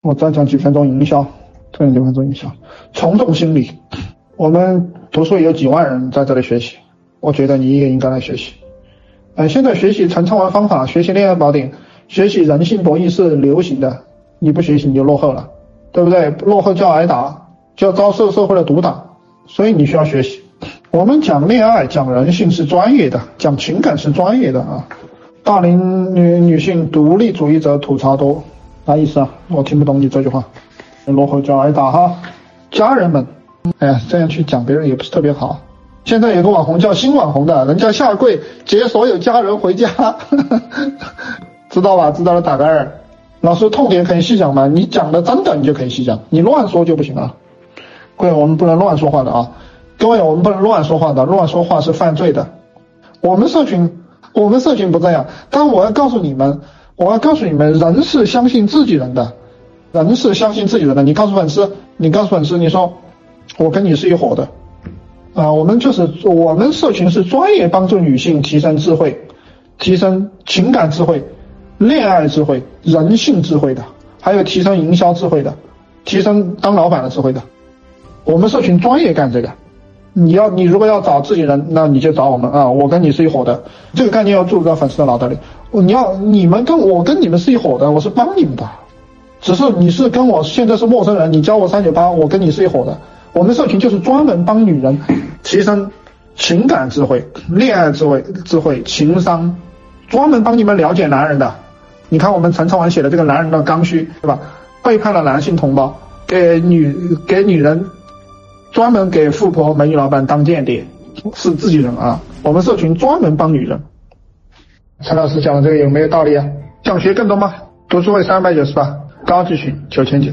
我再讲几分钟营销，再讲几分钟营销。从众心理，我们读书有几万人在这里学习，我觉得你也应该来学习。呃，现在学习陈昌文方法，学习恋爱宝典，学习人性博弈是流行的，你不学习你就落后了，对不对？落后就要挨打，就要遭受社会的毒打，所以你需要学习。我们讲恋爱、讲人性是专业的，讲情感是专业的啊。大龄女女性独立主义者吐槽多。啥意思啊？我听不懂你这句话。落后就要挨打哈，家人们，哎呀，这样去讲别人也不是特别好。现在有个网红叫新网红的，人家下跪接所有家人回家，知道吧？知道了打个二。老师痛点可以细讲吗？你讲的真的你就可以细讲，你乱说就不行了。各位，我们不能乱说话的啊。各位，我们不能乱说话的，乱说话是犯罪的。我们社群，我们社群不这样，但我要告诉你们。我要告诉你们，人是相信自己人的，人是相信自己人的。你告诉粉丝，你告诉粉丝，你说我跟你是一伙的，啊，我们就是我们社群是专业帮助女性提升智慧、提升情感智慧、恋爱智慧、人性智慧的，还有提升营销智慧的，提升当老板的智慧的。我们社群专业干这个。你要你如果要找自己人，那你就找我们啊！我跟你是一伙的，这个概念要注入到粉丝的脑袋里。你要你们跟我跟你们是一伙的，我是帮你们的，只是你是跟我现在是陌生人，你教我三九八，我跟你是一伙的。我们社群就是专门帮女人提升情感智慧、恋爱智慧、智慧情商，专门帮你们了解男人的。你看我们陈昌文写的这个男人的刚需，对吧？背叛了男性同胞，给女给女人。专门给富婆、美女老板当间谍，是自己人啊！我们社群专门帮女人。陈老师讲的这个有没有道理啊？想学更多吗？读书会三百九十八，高级群九千九。